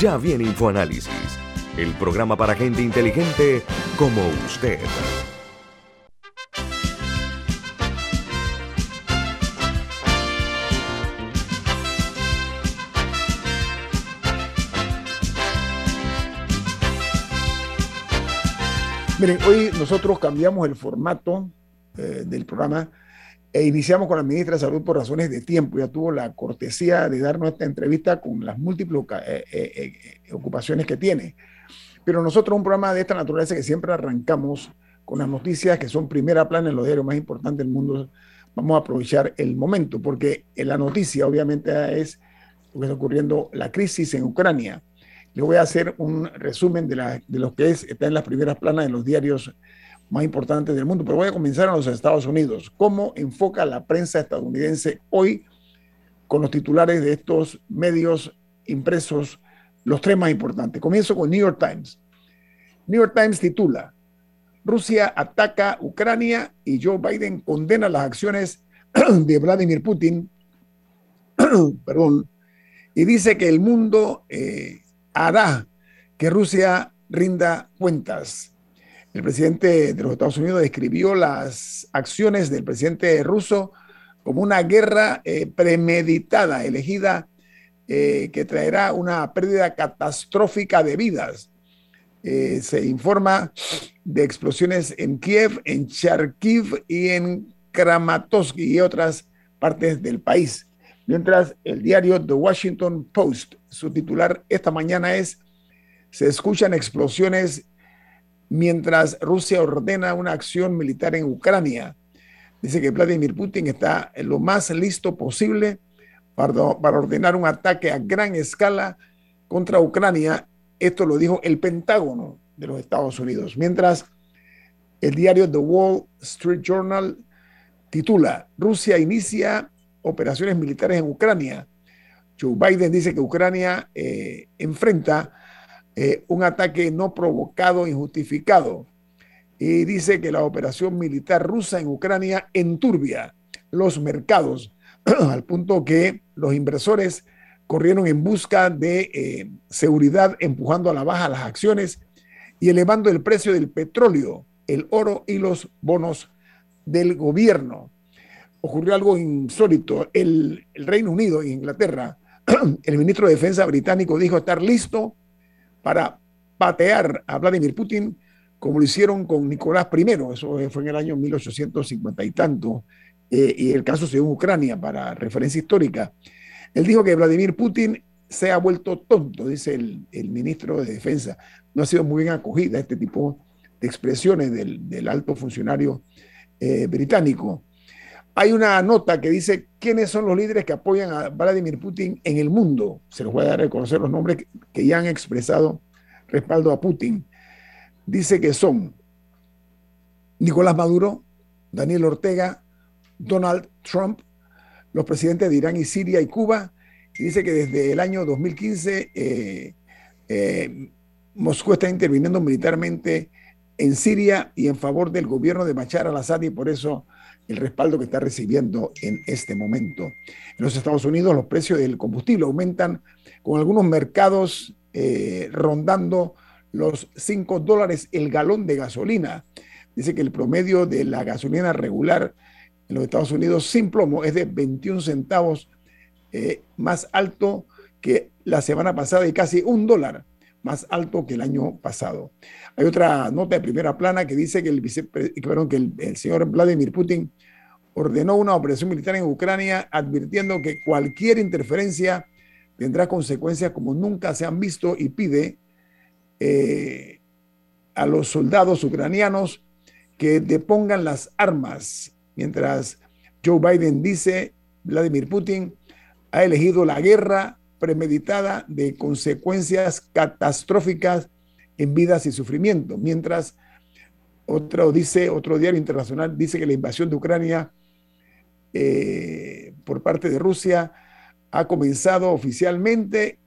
Ya viene InfoAnálisis, el programa para gente inteligente como usted. Miren, hoy nosotros cambiamos el formato eh, del programa e iniciamos con la ministra de Salud por razones de tiempo. Ya tuvo la cortesía de darnos esta entrevista con las múltiples eh, eh, ocupaciones que tiene. Pero nosotros un programa de esta naturaleza que siempre arrancamos con las noticias que son primera plana en los diarios más importantes del mundo, vamos a aprovechar el momento, porque la noticia obviamente es lo que está ocurriendo, la crisis en Ucrania. Le voy a hacer un resumen de, de lo que es, está en las primeras planas de los diarios más importantes del mundo, pero voy a comenzar en los Estados Unidos. ¿Cómo enfoca la prensa estadounidense hoy con los titulares de estos medios impresos los tres más importantes? Comienzo con New York Times. New York Times titula, Rusia ataca Ucrania y Joe Biden condena las acciones de Vladimir Putin, perdón, y dice que el mundo eh, hará que Rusia rinda cuentas. El presidente de los Estados Unidos describió las acciones del presidente ruso como una guerra eh, premeditada, elegida, eh, que traerá una pérdida catastrófica de vidas. Eh, se informa de explosiones en Kiev, en Charkiv y en Kramatorsk y otras partes del país. Mientras el diario The Washington Post, su titular esta mañana es, se escuchan explosiones mientras Rusia ordena una acción militar en Ucrania. Dice que Vladimir Putin está lo más listo posible para, ordenar un ataque a gran escala contra Ucrania. Esto lo dijo el Pentágono de los Estados Unidos. Mientras el diario The Wall Street Journal titula, Rusia inicia operaciones militares en Ucrania. Joe Biden dice que Ucrania eh, enfrenta eh, un ataque no provocado, injustificado. Y dice que la operación militar rusa en Ucrania enturbia los mercados al punto que los inversores corrieron en busca de eh, seguridad, empujando a la baja las acciones y elevando el precio del petróleo, el oro y los bonos del gobierno ocurrió algo insólito. El, Reino Unido e Inglaterra, el ministro de Defensa británico dijo estar listo para patear a Vladimir Putin como lo hicieron con Nicolás I, eso fue en el año 1850 y tanto, eh, y el caso se dio en Ucrania para referencia histórica. Él dijo que Vladimir Putin se ha vuelto tonto, dice el, ministro de Defensa. No ha sido muy bien acogida este tipo de expresiones del, alto funcionario eh, británico. Hay una nota que dice quiénes son los líderes que apoyan a Vladimir Putin en el mundo. Se los voy a dar a reconocer los nombres que ya han expresado respaldo a Putin. Dice que son Nicolás Maduro, Daniel Ortega, Donald Trump, los presidentes de Irán y Siria y Cuba. Y dice que desde el año 2015 eh, eh, Moscú está interviniendo militarmente en Siria y en favor del gobierno de Bashar al-Assad y por eso el respaldo que está recibiendo en este momento. En los Estados Unidos los precios del combustible aumentan con algunos mercados eh, rondando los 5 dólares el galón de gasolina. Dice que el promedio de la gasolina regular en los Estados Unidos sin plomo es de 21 centavos eh, más alto que la semana pasada y casi un dólar más alto que el año pasado. Hay otra nota de primera plana que dice que el, que el, señor Vladimir Putin ordenó una operación militar en Ucrania advirtiendo que cualquier interferencia tendrá consecuencias como nunca se han visto y pide eh, a los soldados ucranianos que depongan las armas, mientras Joe Biden dice, Vladimir Putin ha elegido la guerra premeditada de consecuencias catastróficas en vidas y sufrimiento, mientras otro dice, otro diario internacional dice que la invasión de Ucrania eh, por parte de Rusia ha comenzado oficialmente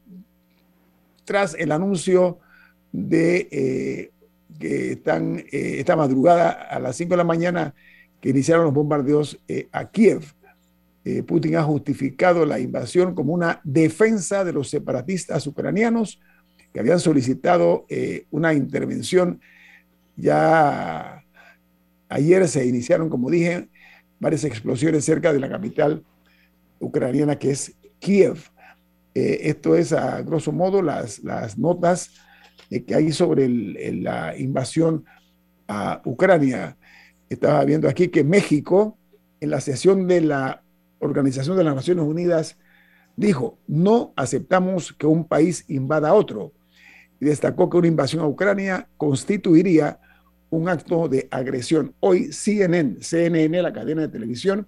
tras el anuncio de eh, que están eh, esta madrugada a las 5 de la mañana que iniciaron los bombardeos a Kiev. Putin ha justificado la invasión como una defensa de los separatistas ucranianos que habían solicitado una intervención ya ayer se iniciaron, como dije, varias explosiones cerca de la capital ucraniana que es Kiev. Eh, esto es a grosso modo las notas que hay sobre la invasión a Ucrania. Estaba viendo aquí que México, en la sesión de la Organización de las Naciones Unidas, dijo, no aceptamos que un país invada a otro. Y destacó que una invasión a Ucrania constituiría un acto de agresión. Hoy CNN, CNN, la cadena de televisión,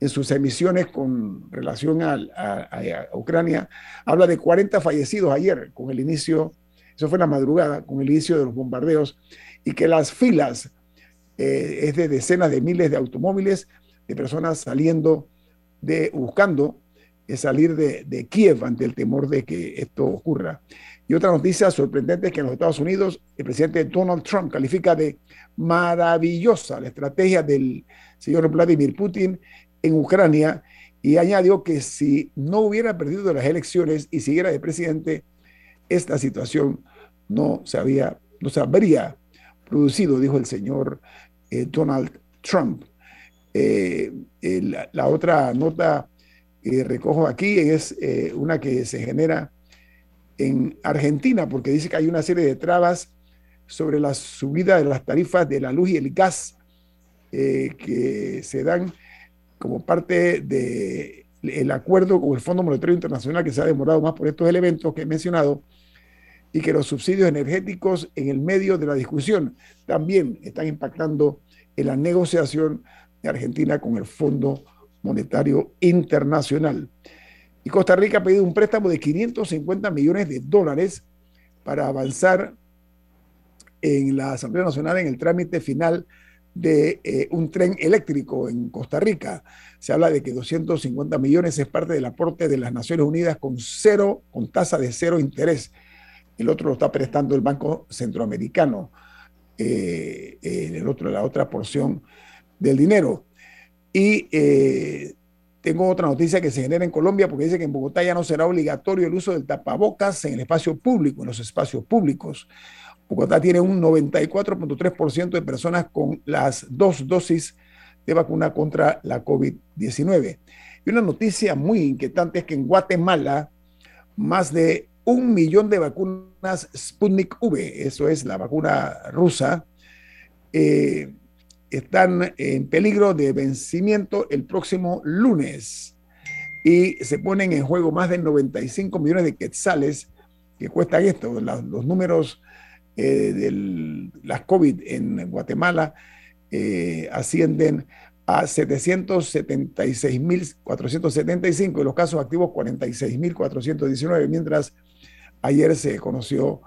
en sus emisiones con relación a, Ucrania, habla de 40 fallecidos ayer con el inicio, eso fue en la madrugada, con el inicio de los bombardeos, y que las filas eh, es de decenas de miles de automóviles, de personas saliendo de, buscando salir de, de Kiev ante el temor de que esto ocurra. Y otra noticia sorprendente es que en los Estados Unidos el presidente Donald Trump califica de maravillosa la estrategia del señor Vladimir Putin en Ucrania y añadió que si no hubiera perdido las elecciones y siguiera de presidente, esta situación no se, había, no se habría producido, dijo el señor eh, Donald Trump. Eh, la, otra nota que recojo aquí es eh, una que se genera en Argentina, porque dice que hay una serie de trabas sobre la subida de las tarifas de la luz y el gas eh, que se dan como parte del acuerdo con el Fondo Monetario Internacional que se ha demorado más por estos elementos que he mencionado y que los subsidios energéticos en el medio de la discusión también están impactando en la negociación Argentina con el Fondo Monetario Internacional. Y Costa Rica ha pedido un préstamo de 550 millones de dólares para avanzar en la Asamblea Nacional en el trámite final de eh, un tren eléctrico en Costa Rica. Se habla de que 250 millones es parte del aporte de las Naciones Unidas con cero, con tasa de cero interés. El otro lo está prestando el Banco Centroamericano, eh, el otro, la otra porción del dinero. Y eh, tengo otra noticia que se genera en Colombia porque dice que en Bogotá ya no será obligatorio el uso del tapabocas en el espacio público, en los espacios públicos. Bogotá tiene un 94.3% de personas con las dos dosis de vacuna contra la COVID-19. Y una noticia muy inquietante es que en Guatemala más de un millón de vacunas Sputnik V, eso es la vacuna rusa, eh, están en peligro de vencimiento el próximo lunes y se ponen en juego más de 95 millones de quetzales que cuestan esto. los números eh, de las COVID en Guatemala eh, ascienden a 776.475 y los casos activos 46.419, mientras ayer se conoció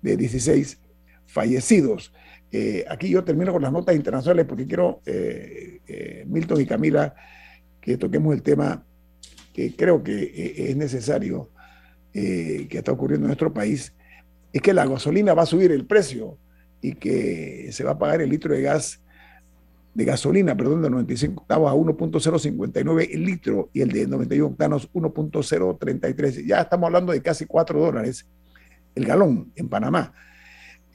de 16 fallecidos. Eh, aquí yo termino con las notas internacionales porque quiero, eh, eh, Milton y Camila, que toquemos el tema que creo que es necesario que está ocurriendo en nuestro país, es que la gasolina va a subir el precio y que se va a pagar el litro de gas, de gasolina, perdón, de 95 octavos a 1.059 el litro y el de 91 octanos 1.033. Ya estamos hablando de casi 4 dólares el galón en Panamá.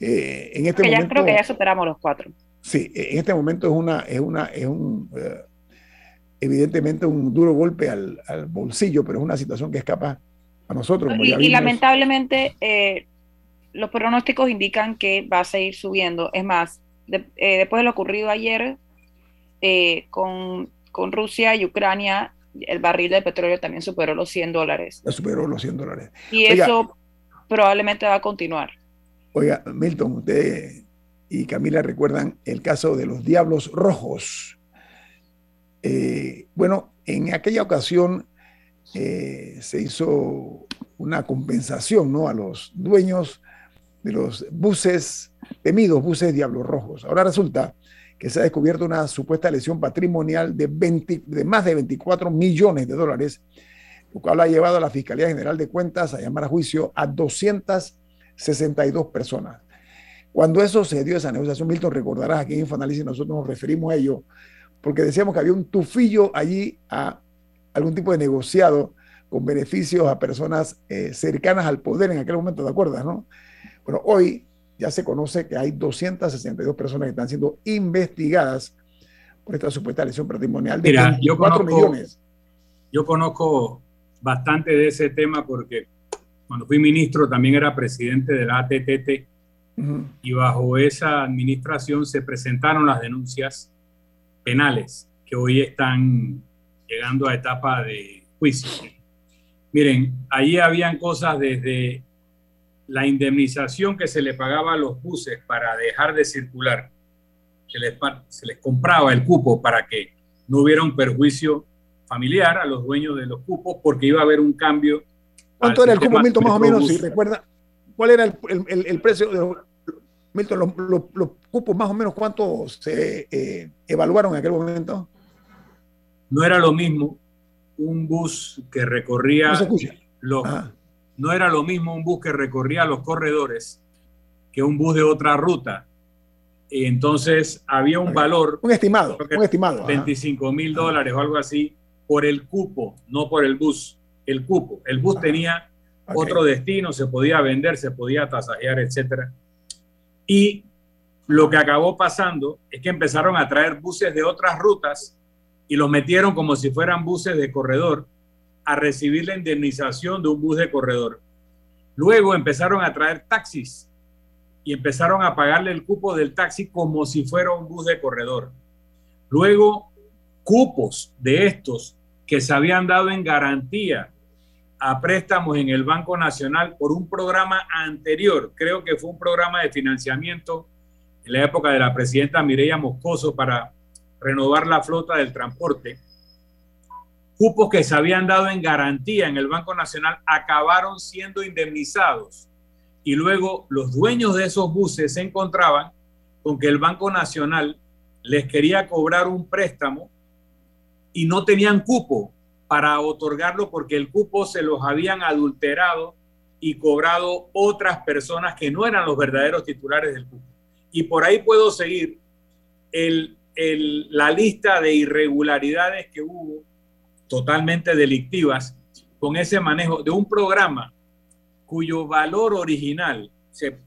Eh, en este momento, ya creo que ya superamos los cuatro. Sí, en este momento es una, es una, es un eh, evidentemente un duro golpe al, bolsillo, pero es una situación que escapa a nosotros. y, lamentablemente eh, los pronósticos indican que va a seguir subiendo. Es más, después de lo ocurrido ayer con, con Rusia y Ucrania, el barril de petróleo también superó los 100 dólares. superó los 100 dólares. Y eso probablemente va a continuar. Oiga, Milton, usted y Camila recuerdan el caso de los Diablos Rojos. Eh, bueno, en aquella ocasión eh, se hizo una compensación ¿no? a los dueños de los buses, temidos buses Diablos Rojos. Ahora resulta que se ha descubierto una supuesta lesión patrimonial de, de más de 24 millones de dólares, lo cual ha llevado a la Fiscalía General de Cuentas a llamar a juicio a 262 personas. Cuando eso se dio, esa negociación, Milton, recordarás aquí en Infoanálisis nosotros nos referimos a ello, porque decíamos que había un tufillo allí a algún tipo de negociado con beneficios a personas eh, cercanas al poder en aquel momento, ¿de acuerdo? ¿no? Bueno, hoy ya se conoce que hay 262 personas que están siendo investigadas por esta supuesta lesión patrimonial de Mira, 24 millones. Yo conozco bastante de ese tema porque cuando fui ministro también era presidente de la ATTT y bajo esa administración se presentaron las denuncias penales que hoy están llegando a etapa de juicio. Miren, allí habían cosas desde la indemnización que se le pagaba a los buses para dejar de circular, se les, se les compraba el cupo para que no hubiera un perjuicio familiar a los dueños de los cupos porque iba a haber un cambio. ¿Cuánto era el cupo, Milton, más o menos? Si recuerda, ¿cuál era el, precio de Milton, los, cupos más o menos cuánto se eh, evaluaron en aquel momento? No era lo mismo un bus que recorría los, no era lo mismo un bus que recorría los corredores que un bus de otra ruta. Y entonces había un valor. Un estimado, un estimado. 25 mil dólares o algo así por el cupo, no por el bus. El cupo. El bus tenía otro destino, se podía vender, se podía tasajear, etc. Y lo que acabó pasando es que empezaron a traer buses de otras rutas y los metieron como si fueran buses de corredor a recibir la indemnización de un bus de corredor. Luego empezaron a traer taxis y empezaron a pagarle el cupo del taxi como si fuera un bus de corredor. Luego, cupos de estos que se habían dado en garantía a préstamos en el Banco Nacional por un programa anterior, creo que fue un programa de financiamiento en la época de la presidenta Mireya Moscoso para renovar la flota del transporte. Cupos que se habían dado en garantía en el Banco Nacional acabaron siendo indemnizados y luego los dueños de esos buses se encontraban con que el Banco Nacional les quería cobrar un préstamo y no tenían cupo para otorgarlo porque el cupo se los habían adulterado y cobrado otras personas que no eran los verdaderos titulares del cupo. Y por ahí puedo seguir el, la lista de irregularidades que hubo totalmente delictivas con ese manejo de un programa cuyo valor original,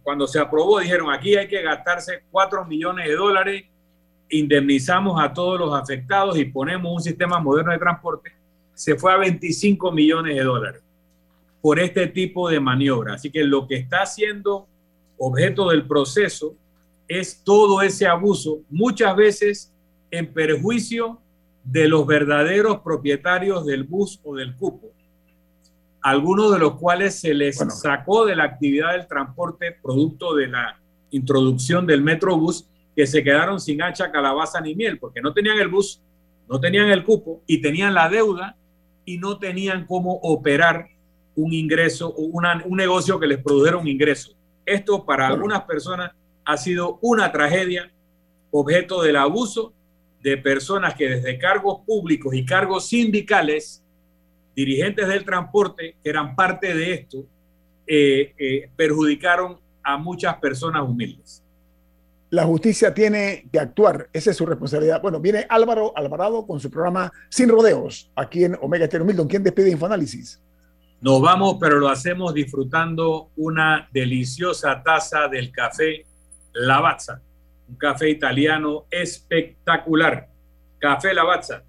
cuando se aprobó, dijeron aquí hay que gastarse 4 millones de dólares, indemnizamos a todos los afectados y ponemos un sistema moderno de transporte, se fue a 25 millones de dólares por este tipo de maniobra. Así que lo que está siendo objeto del proceso es todo ese abuso, muchas veces en perjuicio de los verdaderos propietarios del bus o del cupo, algunos de los cuales se les sacó de la actividad del transporte producto de la introducción del Metrobús, que se quedaron sin hacha, calabaza ni miel, porque no tenían el bus, no tenían el cupo y tenían la deuda y no tenían cómo operar un ingreso, una, un negocio que les produjera un ingreso. Esto para algunas personas ha sido una tragedia, objeto del abuso de personas que desde cargos públicos y cargos sindicales, dirigentes del transporte, que eran parte de esto, eh, eh, perjudicaron a muchas personas humildes. La justicia tiene que actuar, esa es su responsabilidad. Bueno, viene Álvaro Alvarado con su programa Sin Rodeos, aquí en Omega Estéreo Milton. ¿Quién despide Infoanálisis? Nos vamos, pero lo hacemos disfrutando una deliciosa taza del café Lavazza un café italiano espectacular. Café Lavazza,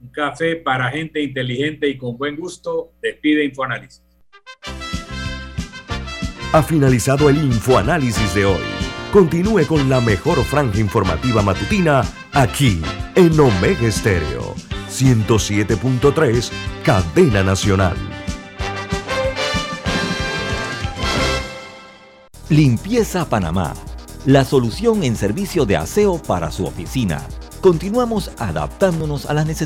un café para gente inteligente y con buen gusto. Despide Infoanálisis. Ha finalizado el Infoanálisis de hoy. Continúe con la mejor franja informativa matutina aquí en Omega Estéreo 107.3, Cadena Nacional. Limpieza Panamá la solución en servicio de aseo para su oficina. Continuamos adaptándonos a las necesidades